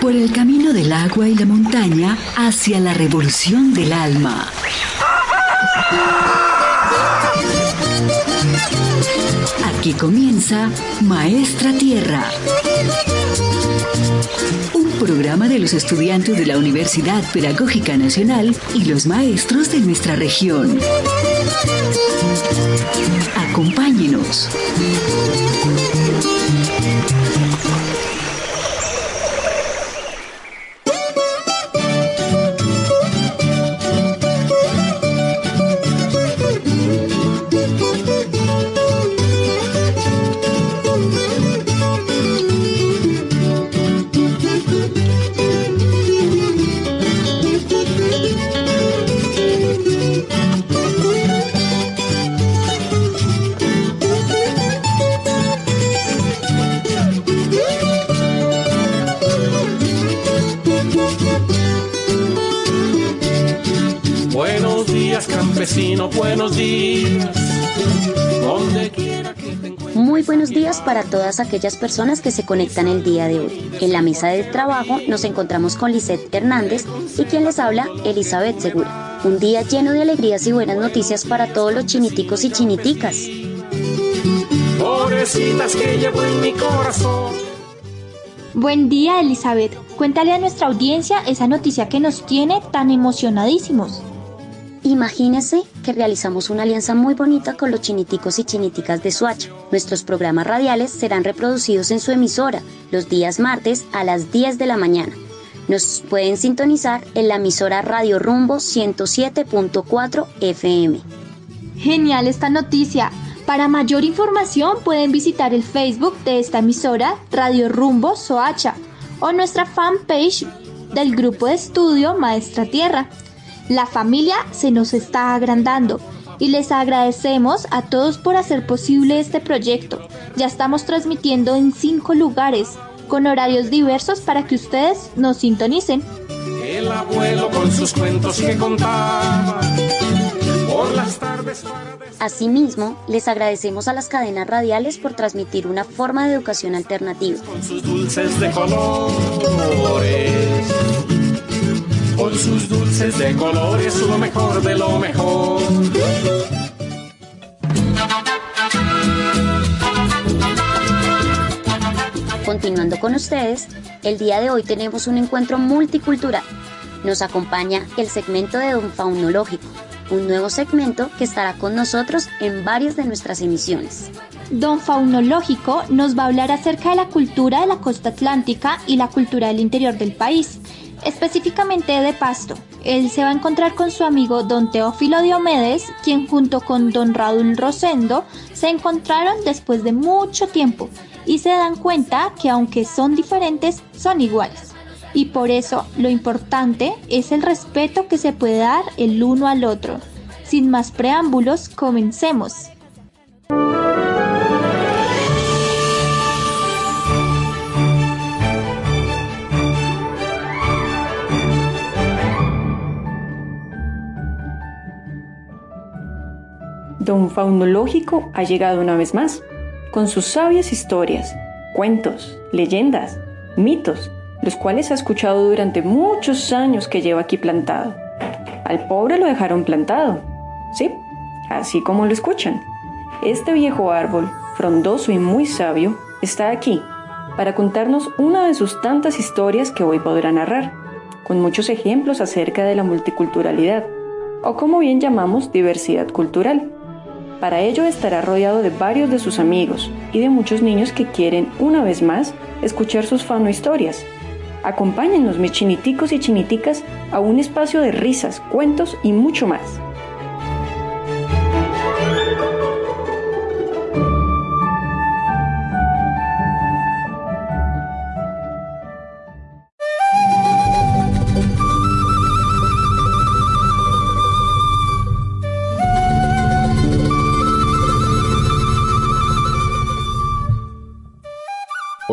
por el camino del agua y la montaña hacia la revolución del alma. Aquí comienza Maestra Tierra. Un programa de los estudiantes de la Universidad Pedagógica Nacional y los maestros de nuestra región. Acompáñenos. Muy buenos días para todas aquellas personas que se conectan el día de hoy. En la mesa de trabajo nos encontramos con Lisette Hernández y quien les habla, Elizabeth Segura. Un día lleno de alegrías y buenas noticias para todos los chiniticos y chiniticas. Pobrecitas que llevo en mi corazón. Buen día, Elizabeth. Cuéntale a nuestra audiencia esa noticia que nos tiene tan emocionadísimos. Imagínense que realizamos una alianza muy bonita con los chiniticos y chiniticas de Suacha. Nuestros programas radiales serán reproducidos en su emisora los días martes a las 10 de la mañana. Nos pueden sintonizar en la emisora Radio Rumbo 107.4 FM. Genial esta noticia. Para mayor información pueden visitar el Facebook de esta emisora Radio Rumbo Soacha o nuestra fanpage del grupo de estudio Maestra Tierra. La familia se nos está agrandando y les agradecemos a todos por hacer posible este proyecto. Ya estamos transmitiendo en cinco lugares con horarios diversos para que ustedes nos sintonicen. El abuelo con sus cuentos que contaba. Por las tardes para Asimismo, les agradecemos a las cadenas radiales por transmitir una forma de educación alternativa. con sus dulces de colores. Con sus dulces de colores, lo mejor de lo mejor. Continuando con ustedes, el día de hoy tenemos un encuentro multicultural. Nos acompaña el segmento de Don Faunológico, un nuevo segmento que estará con nosotros en varias de nuestras emisiones. Don Faunológico nos va a hablar acerca de la cultura de la costa atlántica y la cultura del interior del país, específicamente de Pasto. Él se va a encontrar con su amigo Don Teófilo Diomedes, quien junto con Don Raúl Rosendo se encontraron después de mucho tiempo y se dan cuenta que aunque son diferentes, son iguales. Y por eso lo importante es el respeto que se puede dar el uno al otro. Sin más preámbulos, comencemos. Don Faunológico ha llegado una vez más, con sus sabias historias, cuentos, leyendas, mitos, los cuales ha escuchado durante muchos años que lleva aquí plantado. Al pobre lo dejaron plantado, sí, así como lo escuchan. Este viejo árbol, frondoso y muy sabio, está aquí para contarnos una de sus tantas historias que hoy podrá narrar, con muchos ejemplos acerca de la multiculturalidad, o como bien llamamos diversidad cultural. Para ello estará rodeado de varios de sus amigos y de muchos niños que quieren, una vez más, escuchar sus fano historias. Acompáñennos, mis chiniticos y chiniticas, a un espacio de risas, cuentos y mucho más.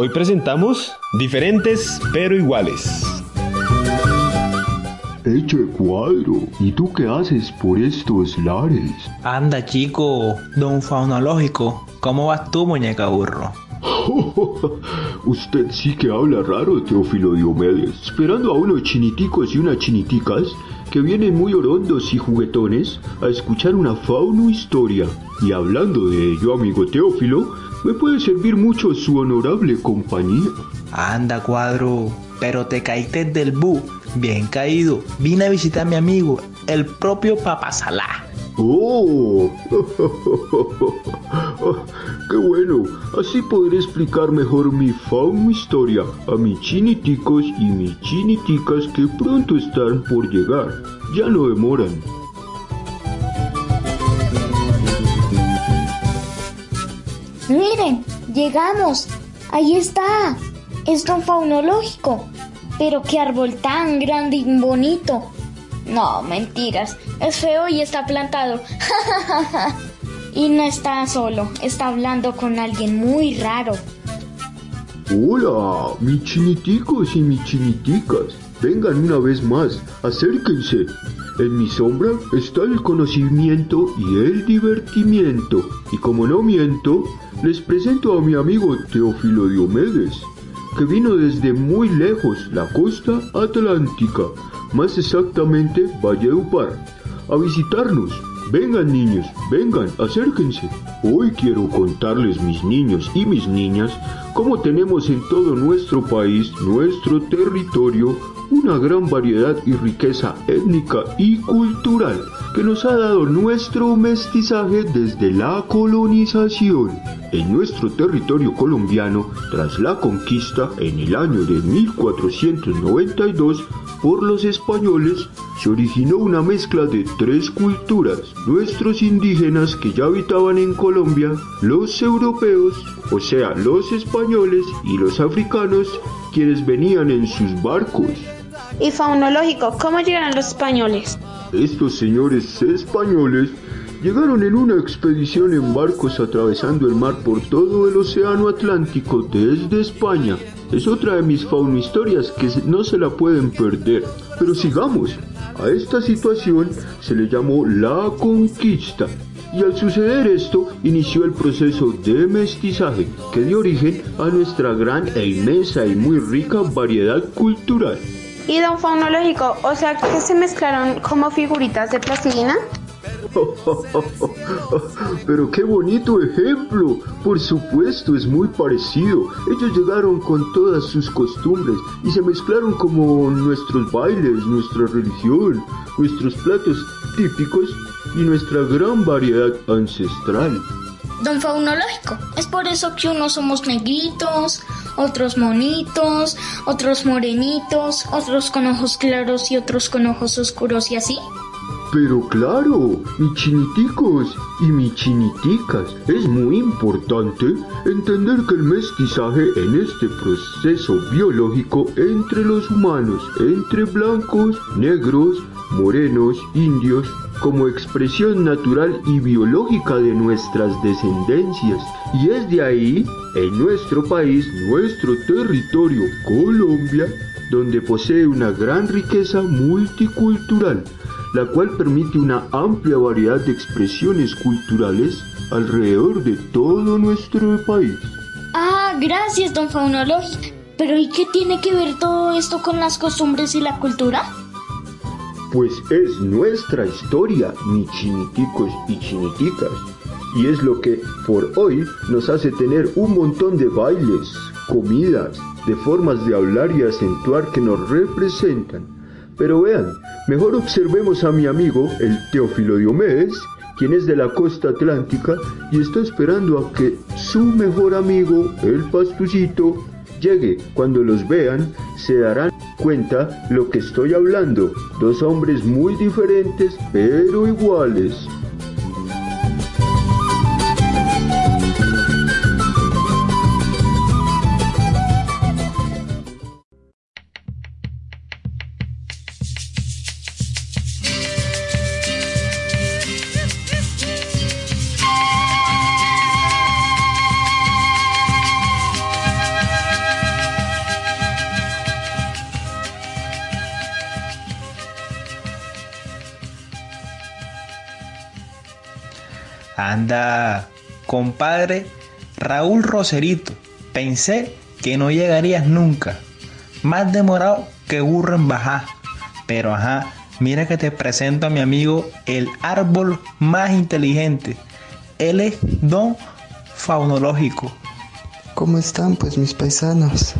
Hoy presentamos diferentes pero iguales. Eche cuadro, ¿y tú qué haces por estos lares? Anda chico, don faunológico, ¿cómo vas tú muñeca burro? ¡Jo, Usted sí que habla raro, Teófilo Diomedes, esperando a unos chiniticos y unas chiniticas que vienen muy orondos y juguetones a escuchar una fauno historia. Y hablando de ello, amigo Teófilo, me puede servir mucho su honorable compañía. Anda, cuadro, pero te caíste del bu. Bien caído. Vine a visitar a mi amigo, el propio Papasalá. ¡Oh! ¡Qué bueno! Así podré explicar mejor mi fauno historia a mis chiniticos y mis chiniticas que pronto están por llegar. Ya no demoran. Miren, llegamos. Ahí está. Es un faunológico. Pero qué árbol tan grande y bonito. No, mentiras. Es feo y está plantado. y no está solo. Está hablando con alguien muy raro. Hola, mis chiniticos y mis chiniticas. Vengan una vez más, acérquense. En mi sombra está el conocimiento y el divertimiento. Y como no miento, les presento a mi amigo Teófilo Diomedes, que vino desde muy lejos, la costa atlántica, más exactamente Valledupar, a visitarnos. Vengan niños, vengan, acérquense. Hoy quiero contarles mis niños y mis niñas cómo tenemos en todo nuestro país, nuestro territorio, una gran variedad y riqueza étnica y cultural que nos ha dado nuestro mestizaje desde la colonización. En nuestro territorio colombiano, tras la conquista en el año de 1492 por los españoles, se originó una mezcla de tres culturas, nuestros indígenas que ya habitaban en Colombia, los europeos, o sea, los españoles y los africanos, quienes venían en sus barcos. Y faunológico, ¿cómo llegaron los españoles? Estos señores españoles llegaron en una expedición en barcos atravesando el mar por todo el océano Atlántico desde España. Es otra de mis faunohistorias que no se la pueden perder. Pero sigamos. A esta situación se le llamó la conquista. Y al suceder esto, inició el proceso de mestizaje que dio origen a nuestra gran e inmensa y muy rica variedad cultural. ¿Y don faunológico? O sea, que se mezclaron como figuritas de plastilina. Pero qué bonito ejemplo. Por supuesto, es muy parecido. Ellos llegaron con todas sus costumbres y se mezclaron como nuestros bailes, nuestra religión, nuestros platos típicos y nuestra gran variedad ancestral. Don faunológico, es por eso que unos somos negritos, otros monitos, otros morenitos, otros con ojos claros y otros con ojos oscuros y así. Pero claro, mis chiniticos y mis chiniticas, es muy importante entender que el mestizaje en este proceso biológico entre los humanos, entre blancos, negros, morenos, indios, como expresión natural y biológica de nuestras descendencias. Y es de ahí, en nuestro país, nuestro territorio, Colombia, donde posee una gran riqueza multicultural la cual permite una amplia variedad de expresiones culturales alrededor de todo nuestro país. Ah, gracias, don Faunologio. Pero ¿y qué tiene que ver todo esto con las costumbres y la cultura? Pues es nuestra historia, mis chiniticos y chiniticas. Y es lo que por hoy nos hace tener un montón de bailes, comidas, de formas de hablar y acentuar que nos representan. Pero vean, Mejor observemos a mi amigo, el Teófilo Diomedes, quien es de la costa atlántica y está esperando a que su mejor amigo, el pastucito, llegue. Cuando los vean, se darán cuenta lo que estoy hablando. Dos hombres muy diferentes, pero iguales. Anda, compadre Raúl Roserito, Pensé que no llegarías nunca. Más demorado que burro en bajar. Pero ajá, mira que te presento a mi amigo el árbol más inteligente. Él es Don Faunológico. ¿Cómo están pues mis paisanos?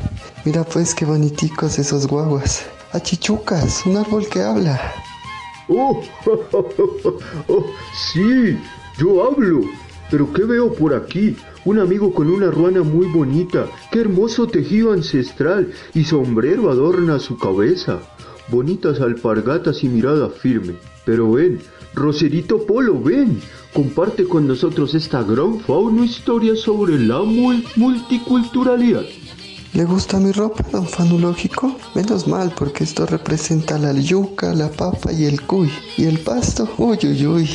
Mira pues qué boniticos esos guaguas. Achichucas, un árbol que habla. Oh, oh, sí, yo hablo. Pero ¿qué veo por aquí? Un amigo con una ruana muy bonita. Qué hermoso tejido ancestral y sombrero adorna su cabeza. Bonitas alpargatas y mirada firme. Pero ven, Roserito Polo, ven. Comparte con nosotros esta gran fauna historia sobre la multiculturalidad. ¿Le gusta mi ropa, don Fanulógico? Menos mal, porque esto representa la yuca, la papa y el cuy. Y el pasto, uy, uy, uy.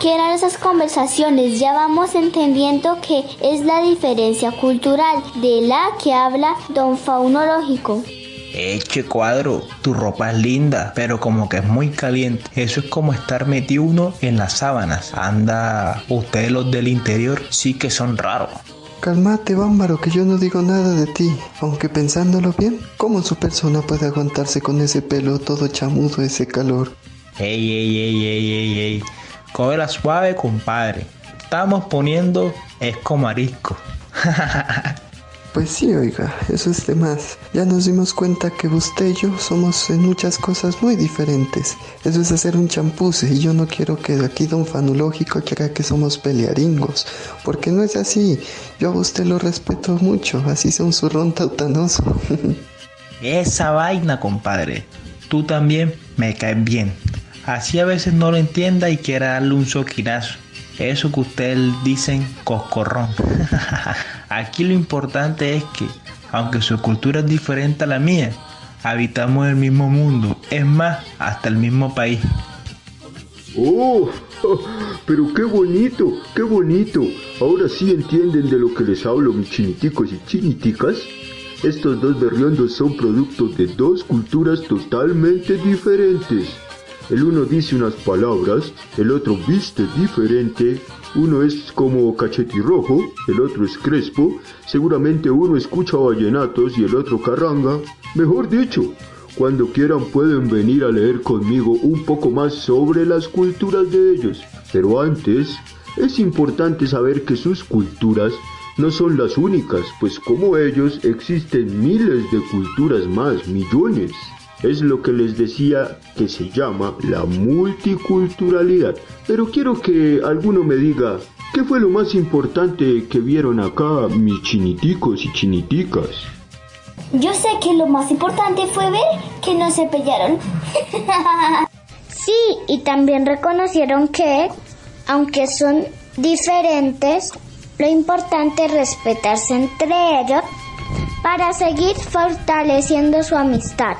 ¿Qué eran esas conversaciones? Ya vamos entendiendo que es la diferencia cultural de la que habla don Faunológico. Eche cuadro, tu ropa es linda, pero como que es muy caliente. Eso es como estar metido uno en las sábanas. Anda, ustedes los del interior sí que son raros. Calmate, bámbaro, que yo no digo nada de ti. Aunque pensándolo bien, ¿cómo su persona puede aguantarse con ese pelo todo chamudo, ese calor? Ey, ey, ey, ey, ey, ey. Cógela suave, compadre. Estamos poniendo esco marisco. Pues sí, oiga, eso es de más. Ya nos dimos cuenta que usted y yo somos en muchas cosas muy diferentes. Eso es hacer un champuse y yo no quiero que de aquí don Fanulógico quiera que somos pelearingos, porque no es así. Yo a usted lo respeto mucho, así sea un zurrón tautanoso. Esa vaina, compadre. Tú también me caes bien. Así a veces no lo entienda y quiera darle un soquinazo. Eso que ustedes dicen coscorrón. Aquí lo importante es que, aunque su cultura es diferente a la mía, habitamos el mismo mundo, es más, hasta el mismo país. ¡Oh! Pero qué bonito, qué bonito. Ahora sí entienden de lo que les hablo, mis chiniticos y chiniticas. Estos dos berriondos son productos de dos culturas totalmente diferentes. El uno dice unas palabras, el otro viste diferente, uno es como cachetirrojo, el otro es crespo, seguramente uno escucha vallenatos y el otro carranga. Mejor dicho, cuando quieran pueden venir a leer conmigo un poco más sobre las culturas de ellos. Pero antes, es importante saber que sus culturas no son las únicas, pues como ellos existen miles de culturas más, millones. Es lo que les decía que se llama la multiculturalidad. Pero quiero que alguno me diga, ¿qué fue lo más importante que vieron acá mis chiniticos y chiniticas? Yo sé que lo más importante fue ver que no se pelearon. sí, y también reconocieron que, aunque son diferentes, lo importante es respetarse entre ellos para seguir fortaleciendo su amistad.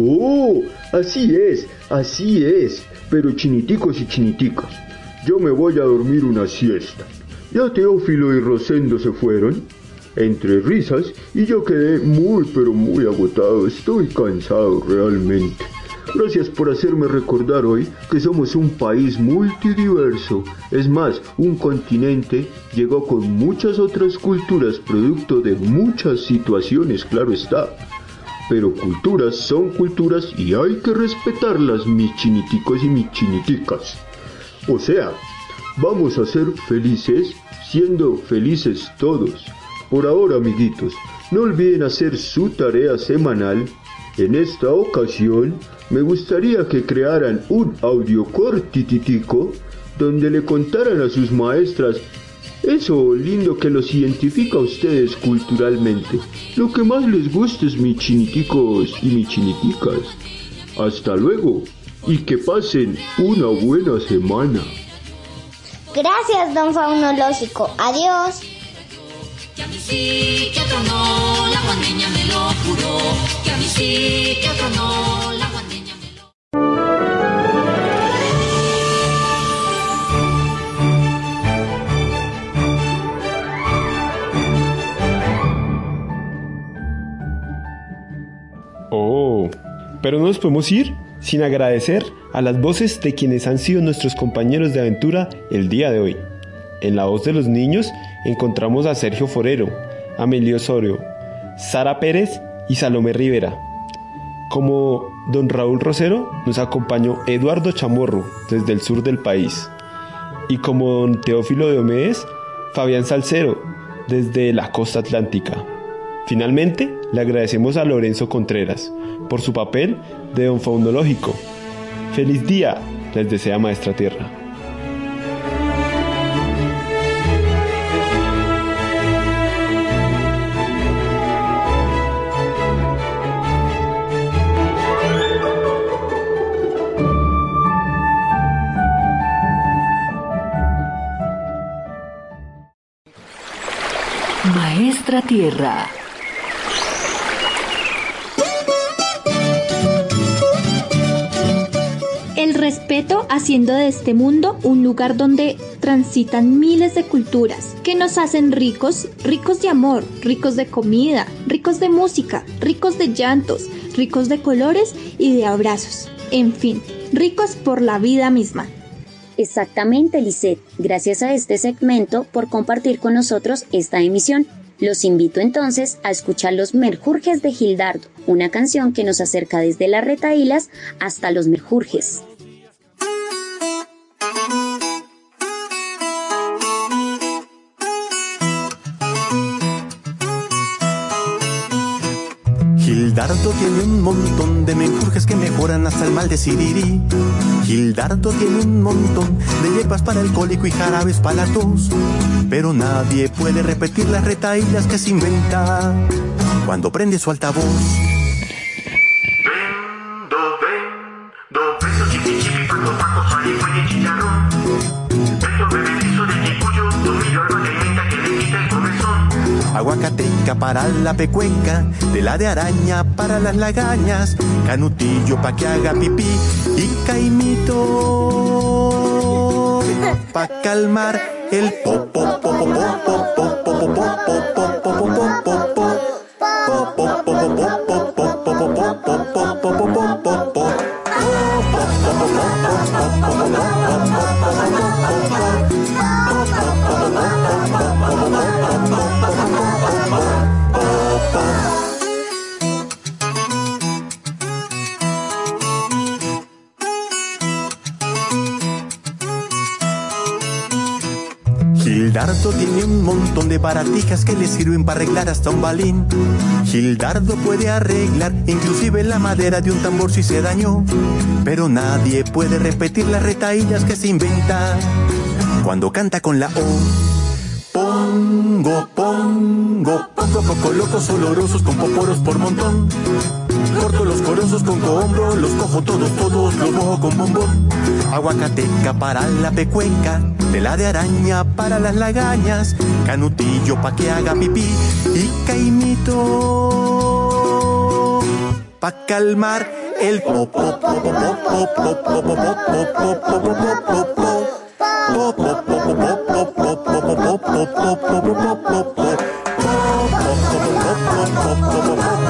Oh, así es, así es. Pero chiniticos y chiniticas, yo me voy a dormir una siesta. Ya Teófilo y Rosendo se fueron, entre risas, y yo quedé muy pero muy agotado. Estoy cansado realmente. Gracias por hacerme recordar hoy que somos un país multidiverso. Es más, un continente llegó con muchas otras culturas producto de muchas situaciones, claro está pero culturas son culturas y hay que respetarlas, mis chiniticos y mis chiniticas. O sea, vamos a ser felices siendo felices todos. Por ahora, amiguitos, no olviden hacer su tarea semanal. En esta ocasión, me gustaría que crearan un audio cortititico donde le contaran a sus maestras eso lindo que los identifica a ustedes culturalmente. Lo que más les gusta es mis chiniticos y mis chiniticas. Hasta luego y que pasen una buena semana. Gracias, don Faunológico. Adiós. Que a mí sí, que otro no, la guandeña me lo juró. Que a mí sí, que otro no, pero no nos podemos ir sin agradecer a las voces de quienes han sido nuestros compañeros de aventura el día de hoy. En la voz de los niños encontramos a Sergio Forero, Amelio Osorio, Sara Pérez y Salomé Rivera. Como don Raúl Rosero nos acompañó Eduardo Chamorro desde el sur del país. Y como don Teófilo de Omedes, Fabián Salcero desde la costa atlántica. Finalmente, le agradecemos a Lorenzo Contreras por su papel de don faunológico. Feliz día, les desea Maestra Tierra. Maestra Tierra. Haciendo de este mundo un lugar donde transitan miles de culturas que nos hacen ricos, ricos de amor, ricos de comida, ricos de música, ricos de llantos, ricos de colores y de abrazos. En fin, ricos por la vida misma. Exactamente, Lisette. Gracias a este segmento por compartir con nosotros esta emisión. Los invito entonces a escuchar Los Merjurjes de Gildardo, una canción que nos acerca desde las retaílas hasta los Merjurjes. Gildardo tiene un montón de menjurjes que mejoran hasta el mal de Siriri. Gildardo tiene un montón de hierbas para el cólico y jarabes para la tos. Pero nadie puede repetir las retaílas que se inventa cuando prende su altavoz. Aguacateca para la pecuenca, tela de araña para las lagañas, canutillo pa' que haga pipí y caimito. Pa' calmar el pop pop pop pop pop pop que le sirven para arreglar hasta un balín. Gildardo puede arreglar inclusive la madera de un tambor si se dañó. Pero nadie puede repetir las retaílas que se inventa cuando canta con la O. locos olorosos con poporos por montón. Corto los corosos con cohombro, los cojo todos, todos, los mojo con bombón. Aguacateca para la pecuenca, tela de araña para las lagañas, canutillo pa' que haga pipí y caimito pa' calmar el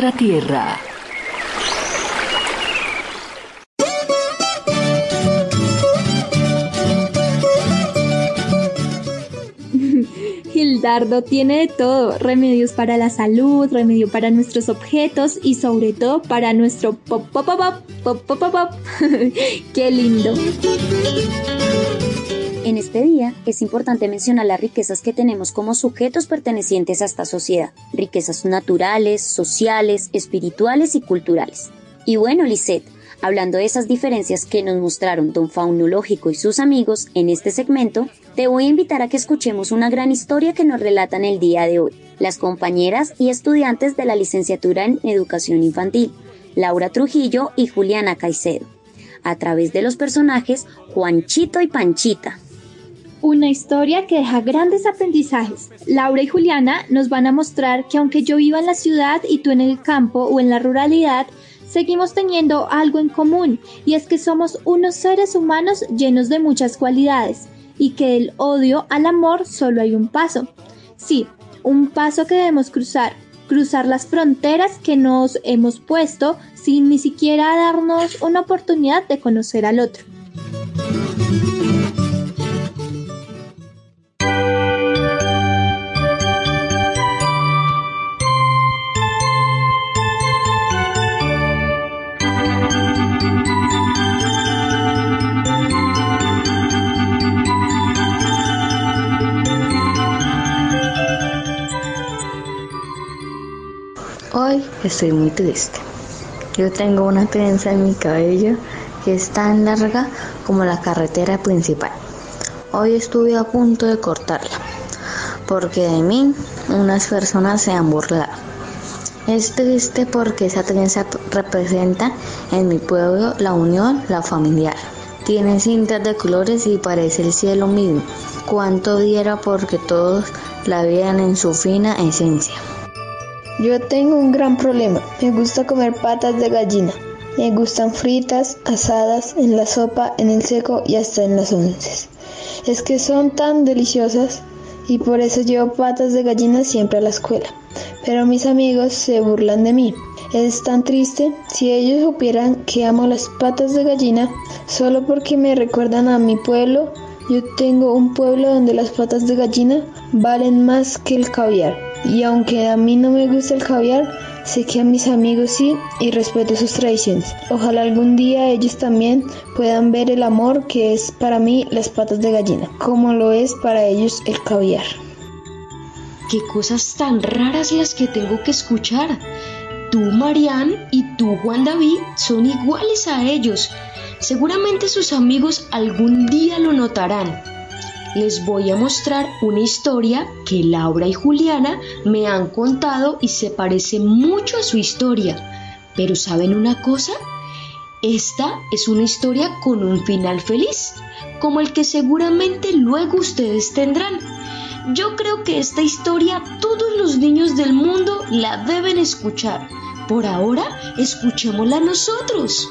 Maestra Tierra. Gildardo tiene de todo, remedios para la salud, remedio para nuestros objetos y sobre todo para nuestro pop pop pop pop pop pop pop. Qué lindo. En este día es importante mencionar las riquezas que tenemos como sujetos pertenecientes a esta sociedad, riquezas naturales, sociales, espirituales y culturales. Y bueno, Lisette, hablando de esas diferencias que nos mostraron Don Faunológico y sus amigos en este segmento, te voy a invitar a que escuchemos una gran historia que nos relatan el día de hoy, las compañeras y estudiantes de la licenciatura en Educación Infantil, Laura Trujillo y Juliana Caicedo, a través de los personajes Juanchito y Panchita. Una historia que deja grandes aprendizajes. Laura y Juliana nos van a mostrar que aunque yo viva en la ciudad y tú en el campo o en la ruralidad, seguimos teniendo algo en común y es que somos unos seres humanos llenos de muchas cualidades y que del odio al amor solo hay un paso. Sí, un paso que debemos cruzar, cruzar las fronteras que nos hemos puesto sin ni siquiera darnos una oportunidad de conocer al otro. Hoy estoy muy triste. Yo tengo una trenza en mi cabello que es tan larga como la carretera principal. Hoy estuve a punto de cortarla porque de mí unas personas se han burlado. Es triste porque esa trenza representa en mi pueblo la unión, la familiar. Tiene cintas de colores y parece el cielo mismo. Cuánto diera porque todos la vieran en su fina esencia. Yo tengo un gran problema. Me gusta comer patas de gallina. Me gustan fritas, asadas, en la sopa, en el seco y hasta en las onces. Es que son tan deliciosas y por eso llevo patas de gallina siempre a la escuela. Pero mis amigos se burlan de mí. Es tan triste si ellos supieran que amo las patas de gallina solo porque me recuerdan a mi pueblo. Yo tengo un pueblo donde las patas de gallina valen más que el caviar. Y aunque a mí no me gusta el caviar, sé que a mis amigos sí y respeto sus tradiciones. Ojalá algún día ellos también puedan ver el amor que es para mí las patas de gallina, como lo es para ellos el caviar. Qué cosas tan raras las que tengo que escuchar. Tú, Marianne, y tú, Juan David, son iguales a ellos. Seguramente sus amigos algún día lo notarán les voy a mostrar una historia que Laura y Juliana me han contado y se parece mucho a su historia. Pero ¿saben una cosa? Esta es una historia con un final feliz, como el que seguramente luego ustedes tendrán. Yo creo que esta historia todos los niños del mundo la deben escuchar. Por ahora, escuchémosla nosotros.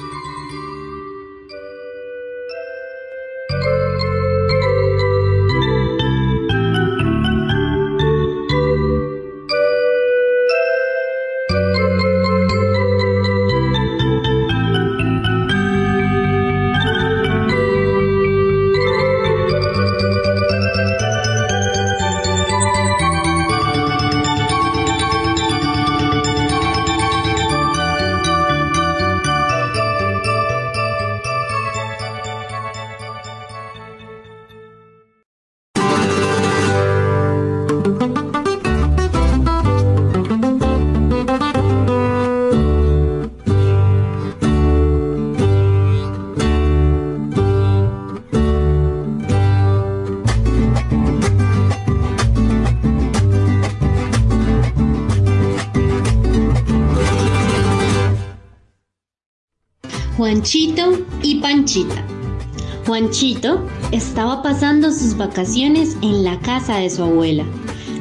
Juanchito estaba pasando sus vacaciones en la casa de su abuela,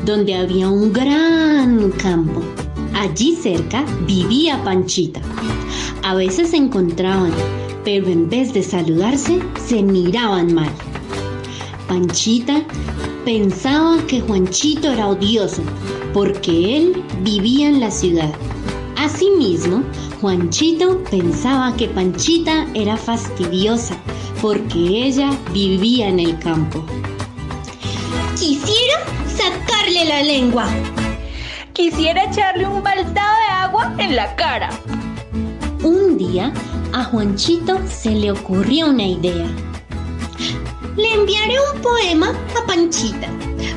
donde había un gran campo. Allí cerca vivía Panchita. A veces se encontraban, pero en vez de saludarse, se miraban mal. Panchita pensaba que Juanchito era odioso, porque él vivía en la ciudad. Asimismo, Juanchito pensaba que Panchita era fastidiosa porque ella vivía en el campo. Quisiera sacarle la lengua. Quisiera echarle un baldado de agua en la cara. Un día a Juanchito se le ocurrió una idea. Le enviaré un poema a Panchita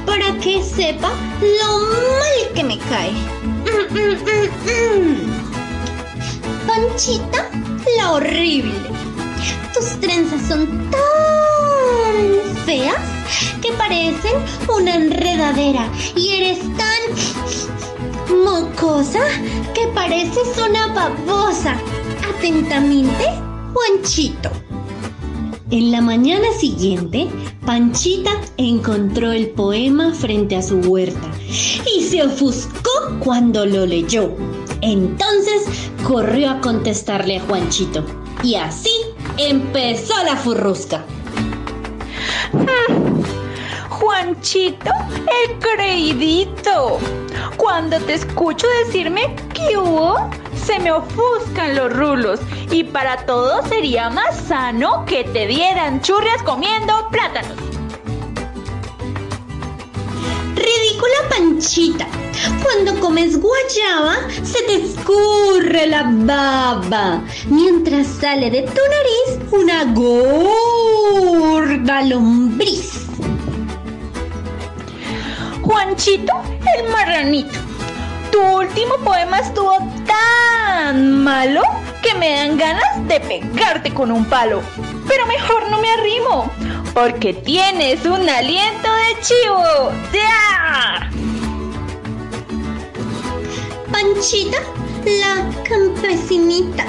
para que sepa lo mal que me cae. Mm, mm, mm, Panchita, la horrible. Tus trenzas son tan feas que parecen una enredadera y eres tan mocosa que pareces una babosa. Atentamente, Juanchito. En la mañana siguiente, Panchita encontró el poema frente a su huerta y se ofuscó cuando lo leyó. Entonces corrió a contestarle a Juanchito y así empezó la furrusca. Mm, Juanchito, el creidito. Cuando te escucho decirme que hubo, se me ofuscan los rulos y para todo sería más sano que te dieran churrias comiendo plátanos. Ridícula Panchita. Cuando comes guayaba, se te escurre la baba, mientras sale de tu nariz una gorda lombriz. Juanchito, el marranito. Tu último poema estuvo tan malo que me dan ganas de pegarte con un palo. Pero mejor no me arrimo, porque tienes un aliento de chivo. ¡Ya! Panchita, la campesinita.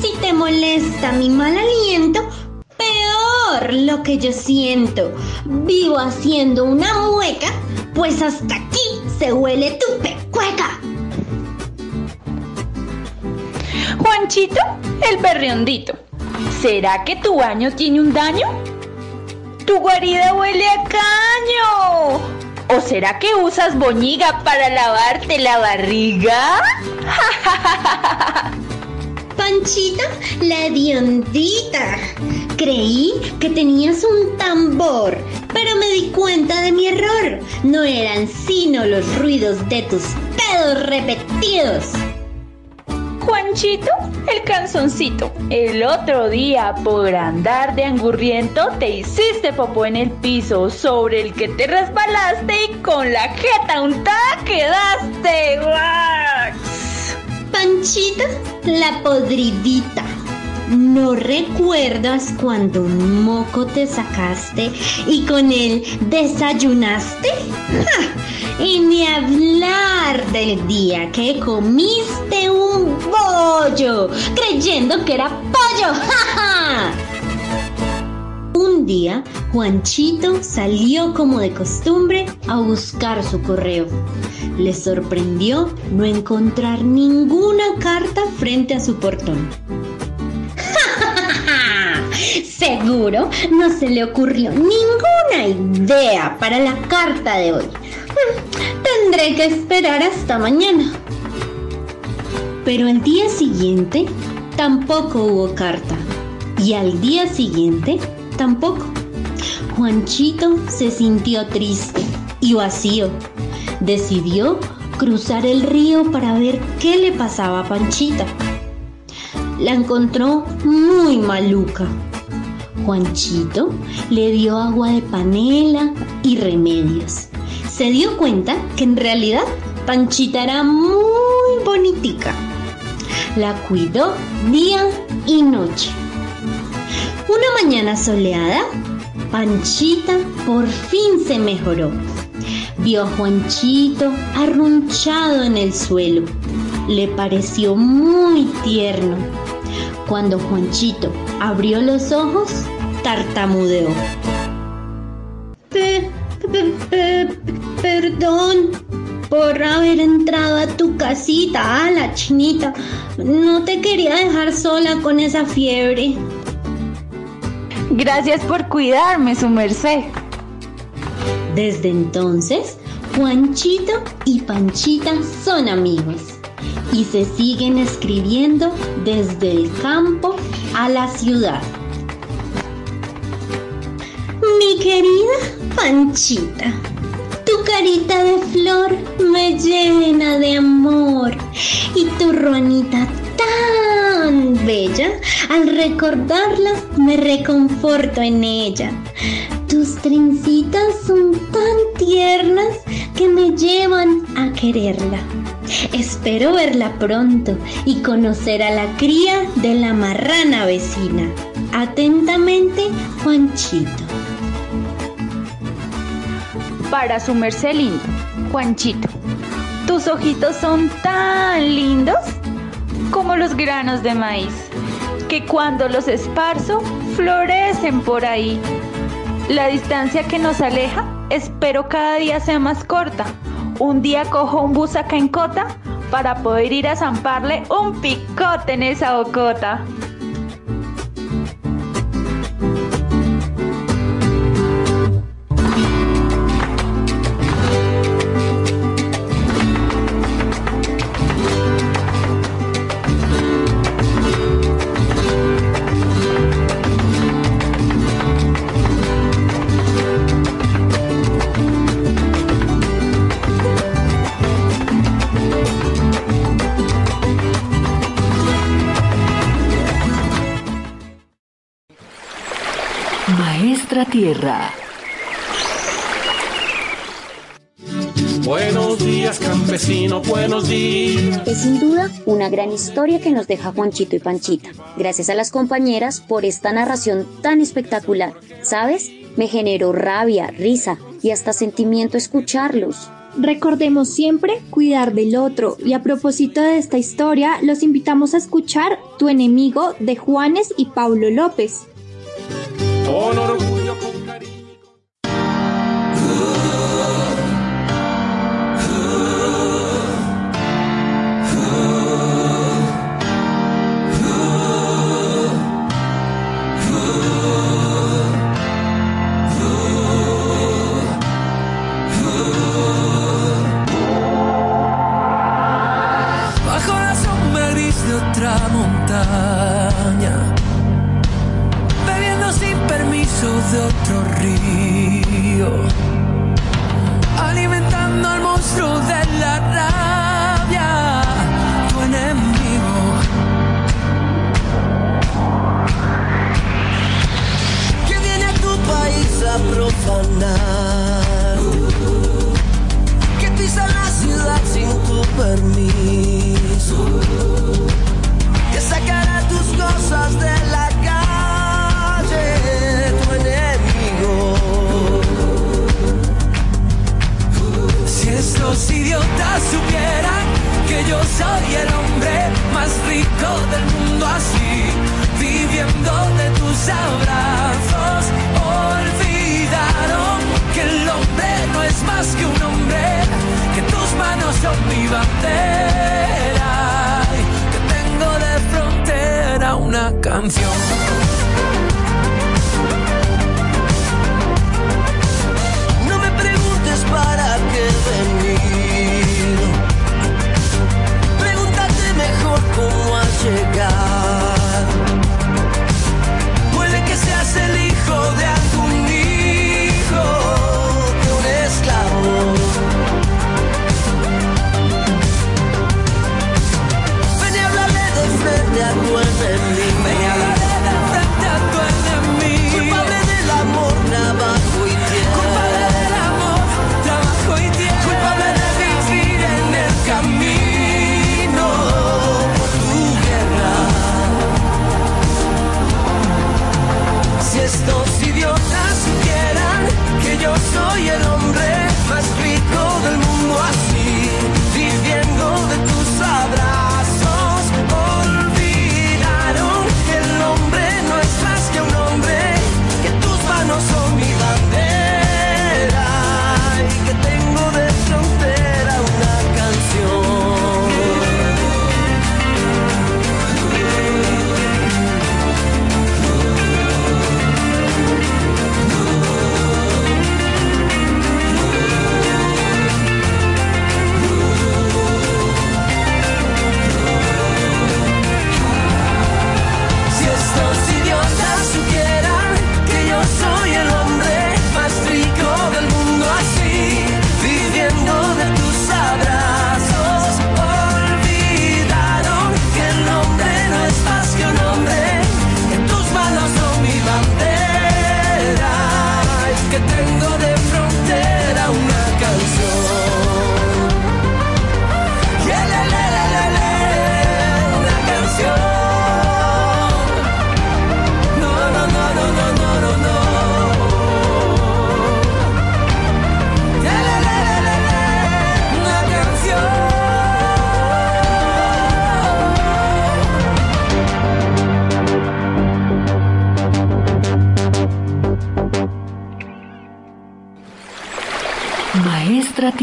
Si te molesta mi mal aliento, peor lo que yo siento. Vivo haciendo una mueca, pues hasta aquí se huele tu pecueca. Juanchito, el berriondito. ¿Será que tu baño tiene un daño? Tu guarida huele a caño. ¿O será que usas boñiga para lavarte la barriga? Panchita, la hediondita. Creí que tenías un tambor, pero me di cuenta de mi error. No eran sino los ruidos de tus pedos repetidos. Juanchito, el canzoncito. El otro día, por andar de angurriento, te hiciste popó en el piso sobre el que te resbalaste y con la jeta untada quedaste. ¡Wax! Panchita, la podridita. ¿No recuerdas cuando un moco te sacaste y con él desayunaste? Y ni hablar del día que comiste un bollo creyendo que era pollo. ¡Ja, ja! Un día, Juanchito salió como de costumbre a buscar su correo. Le sorprendió no encontrar ninguna carta frente a su portón. Seguro no se le ocurrió ninguna idea para la carta de hoy. Tendré que esperar hasta mañana. Pero el día siguiente tampoco hubo carta. Y al día siguiente tampoco. Juanchito se sintió triste y vacío. Decidió cruzar el río para ver qué le pasaba a Panchita. La encontró muy maluca. Juanchito le dio agua de panela y remedios. Se dio cuenta que en realidad Panchita era muy bonitica. La cuidó día y noche. Una mañana soleada, Panchita por fin se mejoró. Vio a Juanchito arrunchado en el suelo. Le pareció muy tierno. Cuando Juanchito abrió los ojos, tartamudeó. Pe- pe- pe- perdón por haber entrado a tu casita, a la chinita. No te quería dejar sola con esa fiebre. Gracias por cuidarme, su merced. Desde entonces, Juanchito y Panchita son amigos y se siguen escribiendo desde el campo a la ciudad. Mi querida Panchita, tu carita de flor me llena de amor y tu ruanita tan bella, al recordarla me reconforto en ella. Tus trencitas son tan tiernas que me llevan a quererla. Espero verla pronto y conocer a la cría de la marrana vecina. Atentamente, Juanchito. Para su merced lindo, Juanchito. Tus ojitos son tan lindos como los granos de maíz, que cuando los esparzo florecen por ahí. La distancia que nos aleja, espero cada día sea más corta. Un día cojo un bus acá en Cota para poder ir a zamparle un picote en esa bocota. Buenos días, campesino, buenos días. Es sin duda una gran historia que nos deja Juanchito y Panchita. Gracias a las compañeras por esta narración tan espectacular. ¿Sabes? Me generó rabia, risa y hasta sentimiento escucharlos. Recordemos siempre cuidar del otro y a propósito de esta historia los invitamos a escuchar Tu enemigo de Juanes y Paulo López. Con orgullo, con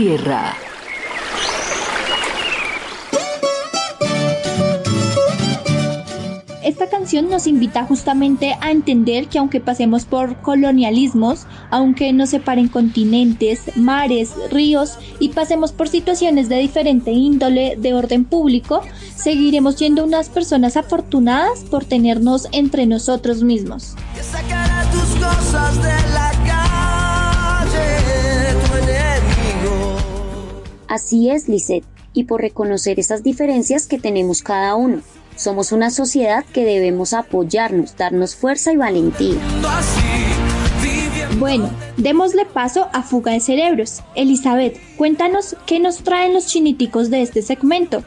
tierra. Esta canción nos invita justamente a entender que aunque pasemos por colonialismos, aunque nos separen continentes, mares, ríos y pasemos por situaciones de diferente índole de orden público, seguiremos siendo unas personas afortunadas por tenernos entre nosotros mismos. Sacará Así es, Lisette, y por reconocer esas diferencias que tenemos cada uno. Somos una sociedad que debemos apoyarnos, darnos fuerza y valentía. Bueno, démosle paso a Fuga de Cerebros. Elizabeth, cuéntanos qué nos traen los chiniticos de este segmento.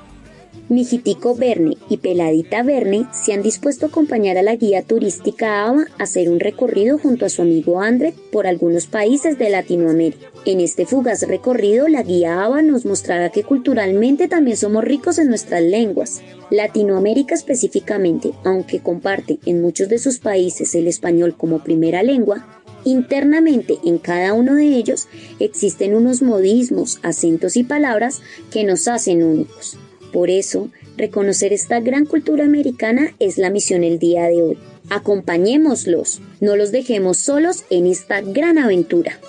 Mijitico Verne y Peladita Verne se han dispuesto a acompañar a la guía turística Ava a hacer un recorrido junto a su amigo Andre por algunos países de Latinoamérica. En este fugaz recorrido, la guía Ava nos mostrará que culturalmente también somos ricos en nuestras lenguas. Latinoamérica específicamente, aunque comparte en muchos de sus países el español como primera lengua, Internamente en cada uno de ellos existen unos modismos, acentos y palabras que nos hacen únicos. Por eso, reconocer esta gran cultura americana es la misión el día de hoy. Acompañémoslos, no los dejemos solos en esta gran aventura.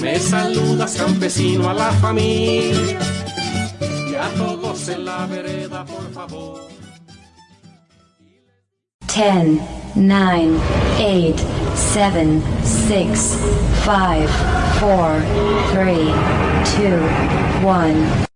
Me saludas campesino a la familia y a todos en la vereda, por favor. 10, 9, 8, 7, 6, 5, 4, 3, 2, 1.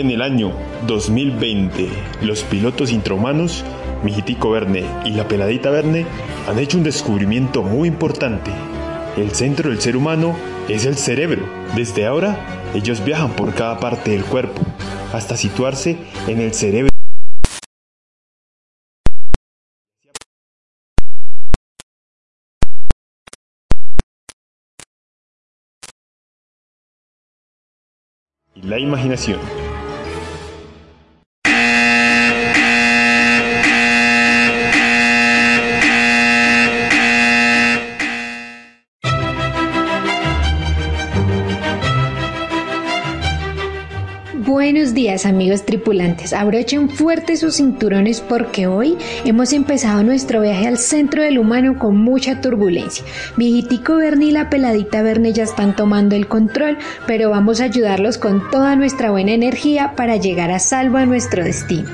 En el año 2020, los pilotos intrahumanos, Mijitico Verne y la Peladita Verne, han hecho un descubrimiento muy importante. El centro del ser humano es el cerebro. Desde ahora, ellos viajan por cada parte del cuerpo, hasta situarse en el cerebro. La imaginación. Días amigos tripulantes, abrochen fuerte sus cinturones porque hoy hemos empezado nuestro viaje al centro del humano con mucha turbulencia. Viejitico Verne y la peladita Verne ya están tomando el control, pero vamos a ayudarlos con toda nuestra buena energía para llegar a salvo a nuestro destino.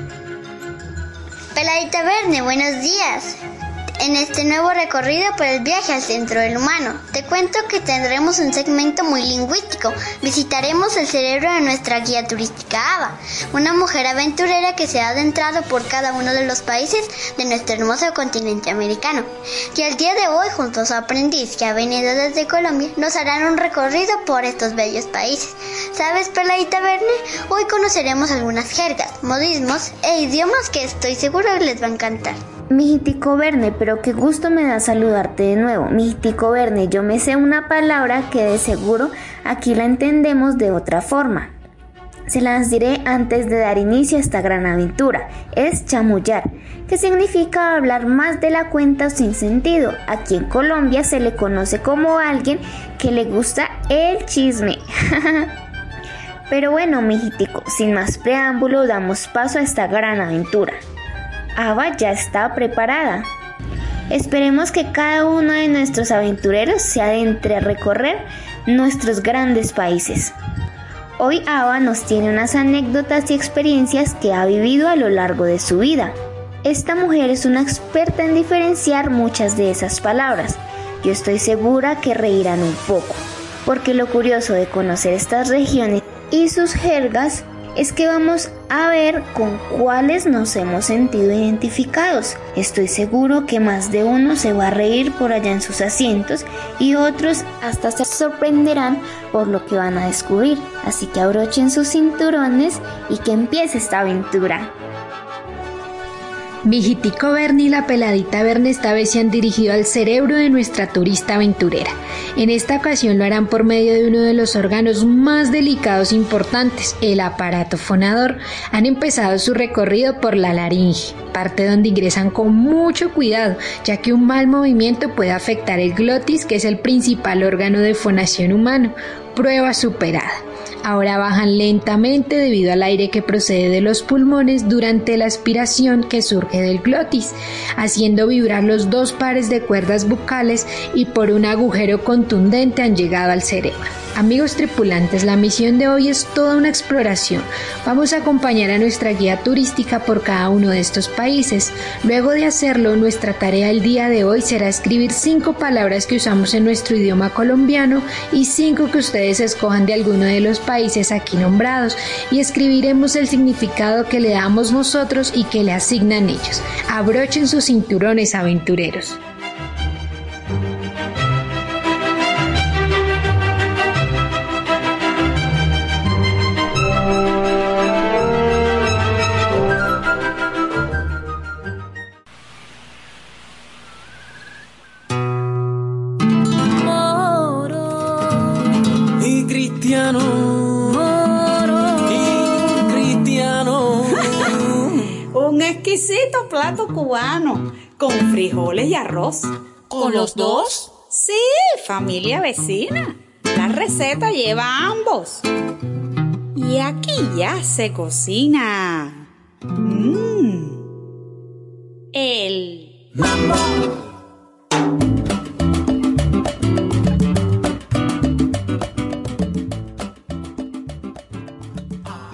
Peladita Verne, buenos días. En este nuevo recorrido por el viaje al centro del humano, te cuento que tendremos un segmento muy lingüístico. Visitaremos el cerebro de nuestra guía turística Ava, una mujer aventurera que se ha adentrado por cada uno de los países de nuestro hermoso continente americano. Y el día de hoy, junto a su aprendiz que ha venido desde Colombia, nos harán un recorrido por estos bellos países. ¿Sabes, Peladita Verne? Hoy conoceremos algunas jergas, modismos e idiomas que estoy seguro les va a encantar. Mijitico Verne, pero qué gusto me da saludarte de nuevo. Mijitico Verne, yo me sé una palabra que de seguro aquí la entendemos de otra forma. Se las diré antes de dar inicio a esta gran aventura. Es chamullar, que significa hablar más de la cuenta sin sentido. Aquí en Colombia se le conoce como alguien que le gusta el chisme. Pero bueno, mijitico, sin más preámbulo, damos paso a esta gran aventura. Ava ya está preparada. Esperemos que cada uno de nuestros aventureros se adentre a recorrer nuestros grandes países. Hoy Ava nos tiene unas anécdotas y experiencias que ha vivido a lo largo de su vida. Esta mujer es una experta en diferenciar muchas de esas palabras. Yo estoy segura que reirán un poco, porque lo curioso de conocer estas regiones y sus jergas es que vamos a ver con cuáles nos hemos sentido identificados. Estoy seguro que más de uno se va a reír por allá en sus asientos y otros hasta se sorprenderán por lo que van a descubrir. Así que abrochen sus cinturones y que empiece esta aventura. Mijitico Bernie y la peladita Verne esta vez se han dirigido al cerebro de nuestra turista aventurera. En esta ocasión lo harán por medio de uno de los órganos más delicados e importantes, el aparato fonador. Han empezado su recorrido por la laringe, parte donde ingresan con mucho cuidado, ya que un mal movimiento puede afectar el glotis, que es el principal órgano de fonación humano. Prueba superada. Ahora bajan lentamente debido al aire que procede de los pulmones durante la aspiración que surge del glotis, haciendo vibrar los dos pares de cuerdas bucales y por un agujero contundente han llegado al cerebro. Amigos tripulantes, la misión de hoy es toda una exploración. Vamos a acompañar a nuestra guía turística por cada uno de estos países. Luego de hacerlo, nuestra tarea el día de hoy será escribir cinco palabras que usamos en nuestro idioma colombiano y cinco que ustedes escojan de alguno de los países aquí nombrados y escribiremos el significado que le damos nosotros y que le asignan ellos. Abrochen sus cinturones aventureros. Plato cubano con frijoles y arroz. ¿Con los dos? Sí, familia vecina. La receta lleva ambos. Y aquí ya se cocina. Mmm. El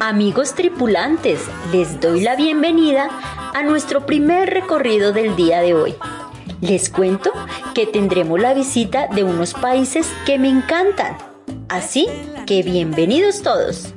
Amigos tripulantes, les doy la bienvenida a nuestro primer recorrido del día de hoy. Les cuento que tendremos la visita de unos países que me encantan. Así que bienvenidos todos.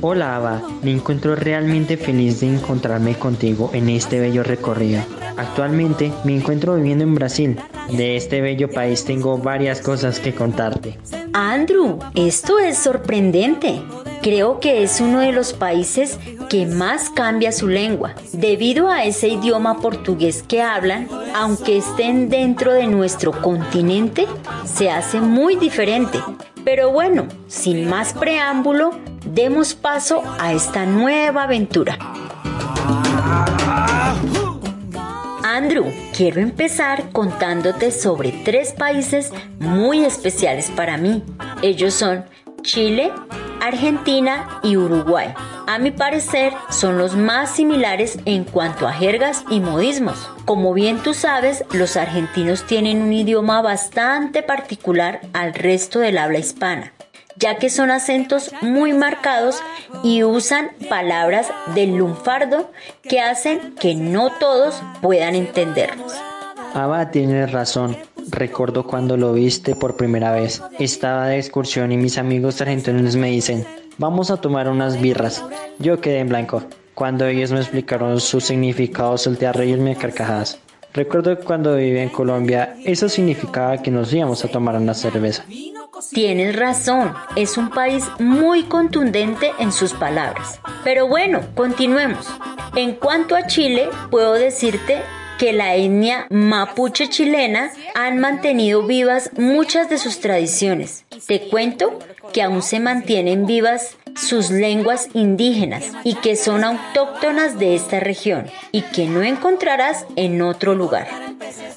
Hola Ava, me encuentro realmente feliz de encontrarme contigo en este bello recorrido. Actualmente me encuentro viviendo en Brasil. De este bello país tengo varias cosas que contarte. Andrew, esto es sorprendente. Creo que es uno de los países que más cambia su lengua. Debido a ese idioma portugués que hablan, aunque estén dentro de nuestro continente, se hace muy diferente. Pero bueno, sin más preámbulo, demos paso a esta nueva aventura. Andrew, quiero empezar contándote sobre tres países muy especiales para mí. Ellos son Chile, Argentina y Uruguay. A mi parecer son los más similares en cuanto a jergas y modismos. Como bien tú sabes, los argentinos tienen un idioma bastante particular al resto del habla hispana ya que son acentos muy marcados y usan palabras del lunfardo que hacen que no todos puedan entendernos. Ava tienes razón. Recuerdo cuando lo viste por primera vez. Estaba de excursión y mis amigos argentinos me dicen, vamos a tomar unas birras. Yo quedé en blanco. Cuando ellos me explicaron su significado, solté a reírme carcajadas. Recuerdo que cuando viví en Colombia, eso significaba que nos íbamos a tomar una cerveza. Tienes razón, es un país muy contundente en sus palabras. Pero bueno, continuemos. En cuanto a Chile, puedo decirte que la etnia mapuche chilena han mantenido vivas muchas de sus tradiciones. Te cuento que aún se mantienen vivas sus lenguas indígenas y que son autóctonas de esta región y que no encontrarás en otro lugar.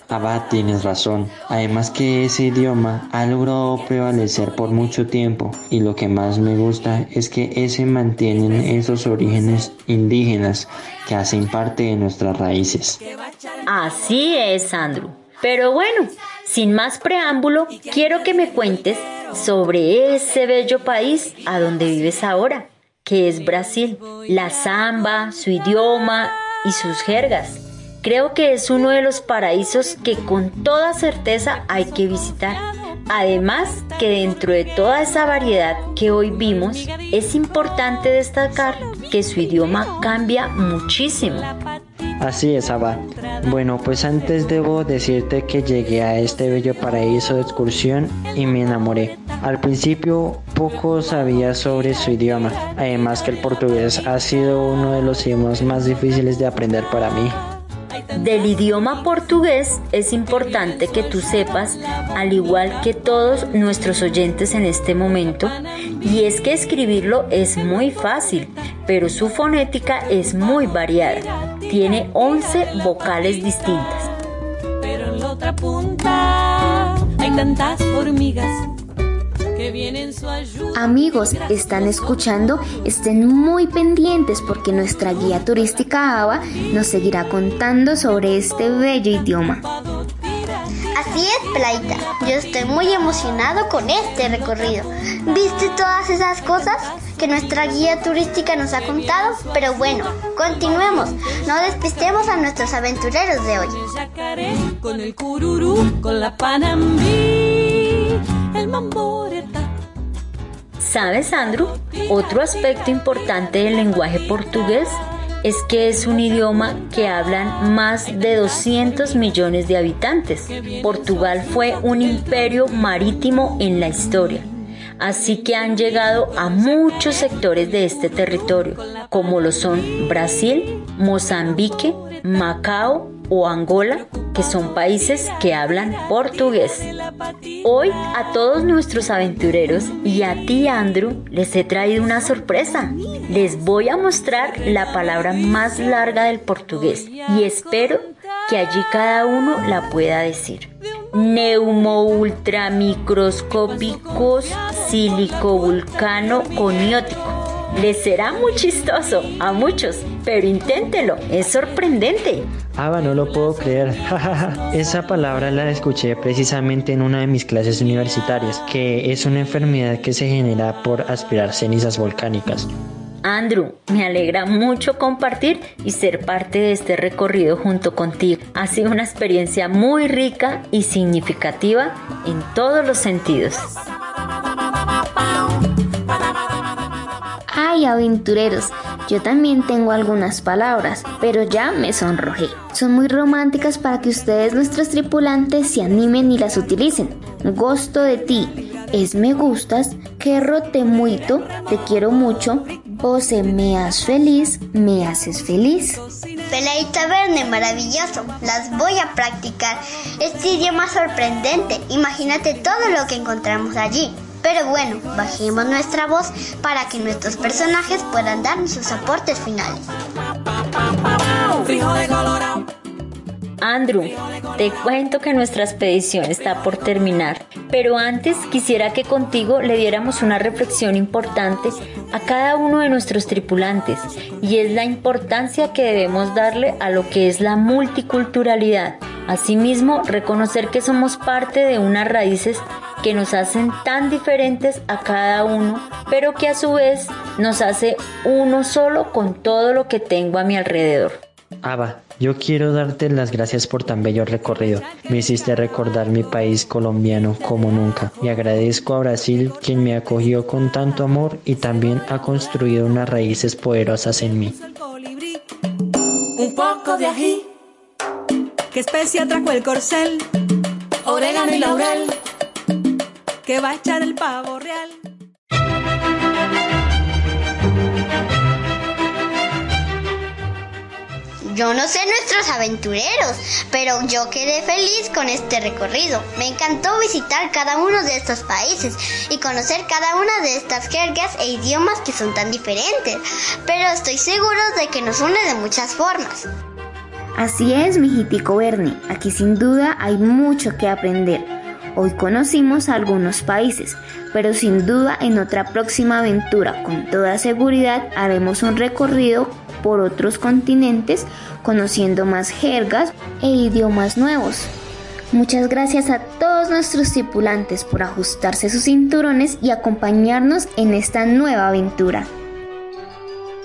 Abad, tienes razón. Además que ese idioma ha logrado prevalecer por mucho tiempo y lo que más me gusta es que ese mantienen esos orígenes indígenas que hacen parte de nuestras raíces. Así es, Andrew. Pero bueno, sin más preámbulo, quiero que me cuentes sobre ese bello país a donde vives ahora, que es Brasil. La samba, su idioma y sus jergas. Creo que es uno de los paraísos que con toda certeza hay que visitar. Además que dentro de toda esa variedad que hoy vimos, es importante destacar que su idioma cambia muchísimo. Así es, Abad. Bueno, pues antes debo decirte que llegué a este bello paraíso de excursión y me enamoré. Al principio poco sabía sobre su idioma, además que el portugués ha sido uno de los idiomas más difíciles de aprender para mí. Del idioma portugués es importante que tú sepas, al igual que todos nuestros oyentes en este momento, y es que escribirlo es muy fácil, pero su fonética es muy variada. Tiene 11 vocales distintas. Pero en la otra punta hay tantas hormigas que vienen su ayuda. Amigos, ¿están escuchando? Estén muy pendientes porque nuestra guía turística ABA nos seguirá contando sobre este bello idioma. Así es, Plaita. Yo estoy muy emocionado con este recorrido. ¿Viste todas esas cosas que nuestra guía turística nos ha contado? Pero bueno, continuemos. No despistemos a nuestros aventureros de hoy. con el cururú, con la panambí, el mamboreta. ¿Sabes, Andrew? Otro aspecto importante del lenguaje portugués es que es un idioma que hablan más de 200 millones de habitantes. Portugal fue un imperio marítimo en la historia, así que han llegado a muchos sectores de este territorio, como lo son Brasil, Mozambique, Macao o Angola, que son países que hablan portugués. Hoy a todos nuestros aventureros y a ti Andrew les he traído una sorpresa. Les voy a mostrar la palabra más larga del portugués y espero que allí cada uno la pueda decir. Neumo ultramicroscópicos silicovulcano coniótico. Les será muy chistoso a muchos, pero inténtelo, es sorprendente. Ava, no lo puedo creer. Esa palabra la escuché precisamente en una de mis clases universitarias, que es una enfermedad que se genera por aspirar cenizas volcánicas. Andrew, me alegra mucho compartir y ser parte de este recorrido junto contigo. Ha sido una experiencia muy rica y significativa en todos los sentidos. Ay, aventureros, yo también tengo algunas palabras, pero ya me sonrojé. Son muy románticas para que ustedes, nuestros tripulantes, se animen y las utilicen. Gosto de ti, es me gustas, querro te muito, te quiero mucho, o me haces feliz, me haces feliz. Peleita Verne, maravilloso. Las voy a practicar. Este idioma sorprendente. Imagínate todo lo que encontramos allí. Pero bueno, bajemos nuestra voz para que nuestros personajes puedan darnos sus aportes finales. Andrew, te cuento que nuestra expedición está por terminar, pero antes quisiera que contigo le diéramos una reflexión importante a cada uno de nuestros tripulantes y es la importancia que debemos darle a lo que es la multiculturalidad. Asimismo, reconocer que somos parte de unas raíces que nos hacen tan diferentes a cada uno, pero que a su vez nos hace uno solo con todo lo que tengo a mi alrededor. Ava, yo quiero darte las gracias por tan bello recorrido. Me hiciste recordar mi país colombiano como nunca. Y agradezco a Brasil quien me acogió con tanto amor y también ha construido unas raíces poderosas en mí. Un poco de ají, que especia trajo el corcel, orégano y laurel, que va a echar el pavo real. Yo no sé nuestros aventureros, pero yo quedé feliz con este recorrido. Me encantó visitar cada uno de estos países y conocer cada una de estas jergas e idiomas que son tan diferentes, pero estoy seguro de que nos une de muchas formas. Así es, mijitico Bernie, aquí sin duda hay mucho que aprender. Hoy conocimos algunos países, pero sin duda en otra próxima aventura, con toda seguridad, haremos un recorrido por otros continentes, conociendo más jergas e idiomas nuevos. Muchas gracias a todos nuestros tripulantes por ajustarse sus cinturones y acompañarnos en esta nueva aventura.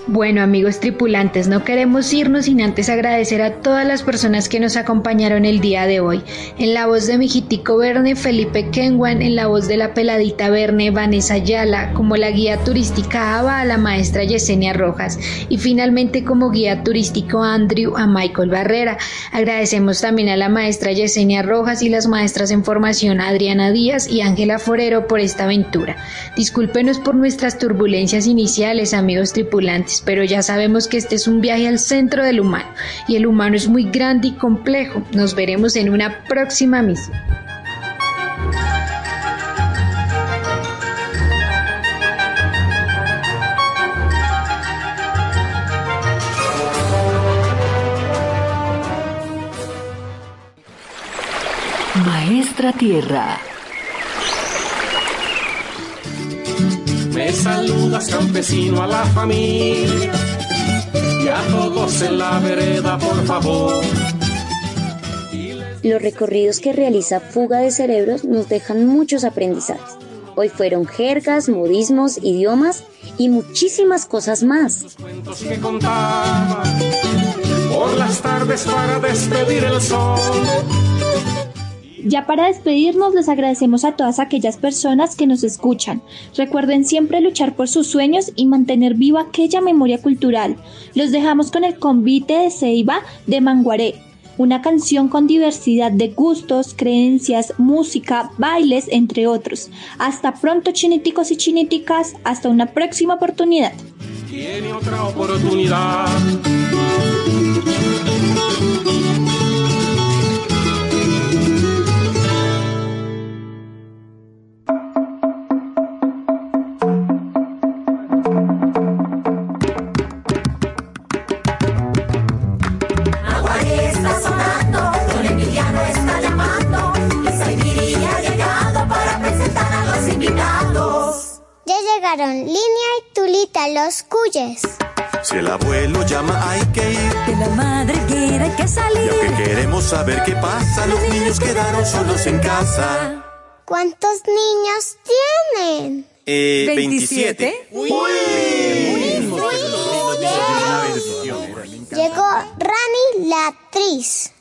Bueno amigos tripulantes, no queremos irnos sin antes agradecer a todas las personas que nos acompañaron el día de hoy. En la voz de Mijitico Verne, Felipe Kenwan, en la voz de la peladita Verne, Vanessa Ayala, como la guía turística Ava a la maestra Yesenia Rojas y finalmente como guía turístico Andrew a Michael Barrera. Agradecemos también a la maestra Yesenia Rojas y las maestras en formación Adriana Díaz y Ángela Forero por esta aventura. Discúlpenos por nuestras turbulencias iniciales, amigos tripulantes pero ya sabemos que este es un viaje al centro del humano y el humano es muy grande y complejo. Nos veremos en una próxima misión. Maestra Tierra. Saludas campesino a la familia y a todos en la vereda, por favor. Los recorridos que realiza Fuga de Cerebros nos dejan muchos aprendizajes. Hoy fueron jergas, modismos, idiomas y muchísimas cosas más. Cuentos que contaba por las tardes para despedir el sol. Ya para despedirnos les agradecemos a todas aquellas personas que nos escuchan. Recuerden siempre luchar por sus sueños y mantener viva aquella memoria cultural. Los dejamos con el convite de Ceiba de Manguaré, una canción con diversidad de gustos, creencias, música, bailes, entre otros. Hasta pronto chiniticos y chiniticas, hasta una próxima oportunidad. Tiene otra oportunidad. Ya llegaron Línea y Tulita los cuyes. Si el abuelo llama hay que ir. Que la madre quiere que salir. aunque queremos saber qué pasa, los niños quedaron solos en casa. ¿Cuántos niños tienen? Eh, 27. Llegó Rani la actriz.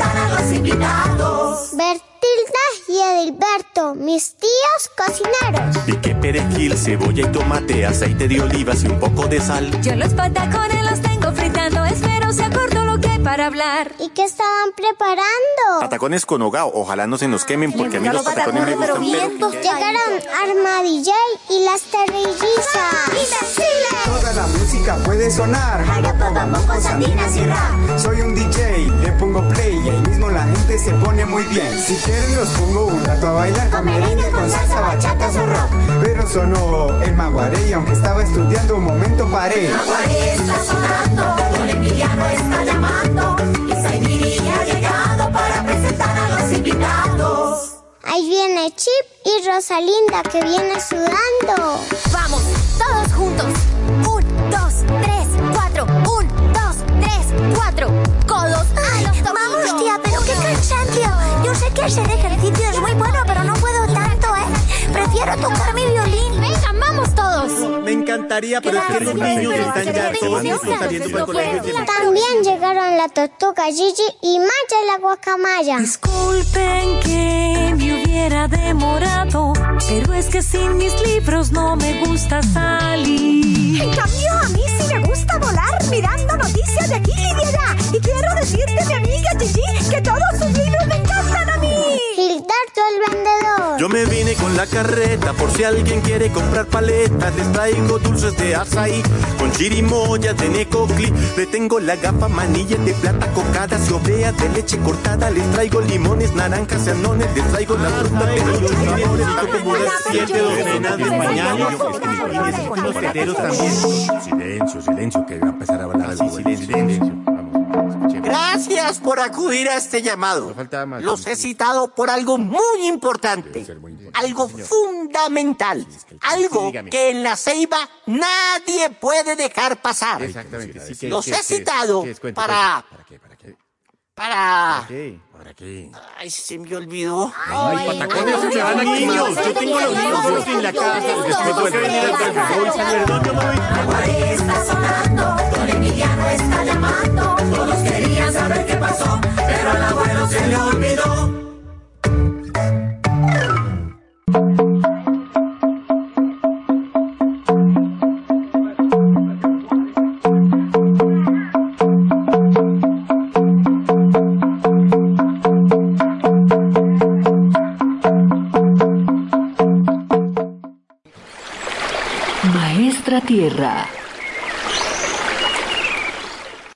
A los invitados. Bertilda y Edilberto, mis tíos cocineros. Pique perejil, cebolla y tomate, aceite de olivas y un poco de sal. Yo los patacones los tengo fritando. Espero se acordó lo que hay para hablar. ¿Y qué estaban preparando? Patacones con hogao, ojalá no se nos quemen porque a mí los patacones me gustan, pero... Llegaron Arma DJ y las terrillizas. Toda la música puede sonar. vamos con sardinas y rap. Soy un DJ, le pongo play y ahí mismo la gente se pone muy bien. Si quieren los pongo un rato a bailar Con merengue, con salsa, bachata o rock. Pero sonó el maguaré y aunque estaba estudiando un momento paré. Aguaré está sonando, Don Emiliano está llamando, y Saibiri ha llegado para presentar a los invitados. Ahí viene Chip y Rosalinda que viene sudando. Vamos, todos juntos. Un, dos, tres, cuatro. Un, dos, tres, cuatro. Codos a los tobillos. Vamos, tía, pero qué cansancio. Yo sé que hacer ejercicio es muy bueno, pero no puedo tanto, ¿eh? Prefiero tocar mi violín. Todos. Me encantaría, pero es que los niños están ya tomando saliendo para el colegio. También llegaron la tortuga Gigi y Maya la guacamaya. Disculpen que me hubiera demorado, pero es que sin mis libros no me gusta salir. En cambio, a mí sí me gusta volar mirando noticias de aquí y de allá. Y quiero decirte, mi amiga Gigi, que todos Gildardo el vendedor. Yo me vine con la carreta por si alguien quiere comprar paletas. Les traigo dulces de azaí con chirimoya de necocli. Le tengo la gafa manilla de plata cocadas y obleas de leche cortada. Les traigo limones, naranjas anones. Les traigo la fruta de los sabores. como unas siete docenas de. Los también. Silencio, silencio, que va a empezar a hablar así. Silencio. Gracias por acudir a este llamado. Los he citado por algo muy importante, algo fundamental, algo que en la ceiba nadie puede dejar pasar. Los he citado para... Para... ¿Para qué? Ay, se me olvidó. Ay, patacones se van a niños. Yo tengo los niños en la casa. Después tengo que venir al café. Aguaré está sonando, Don Emiliano está llamando, todos querían saber qué pasó, pero al abuelo se le olvidó. Terra.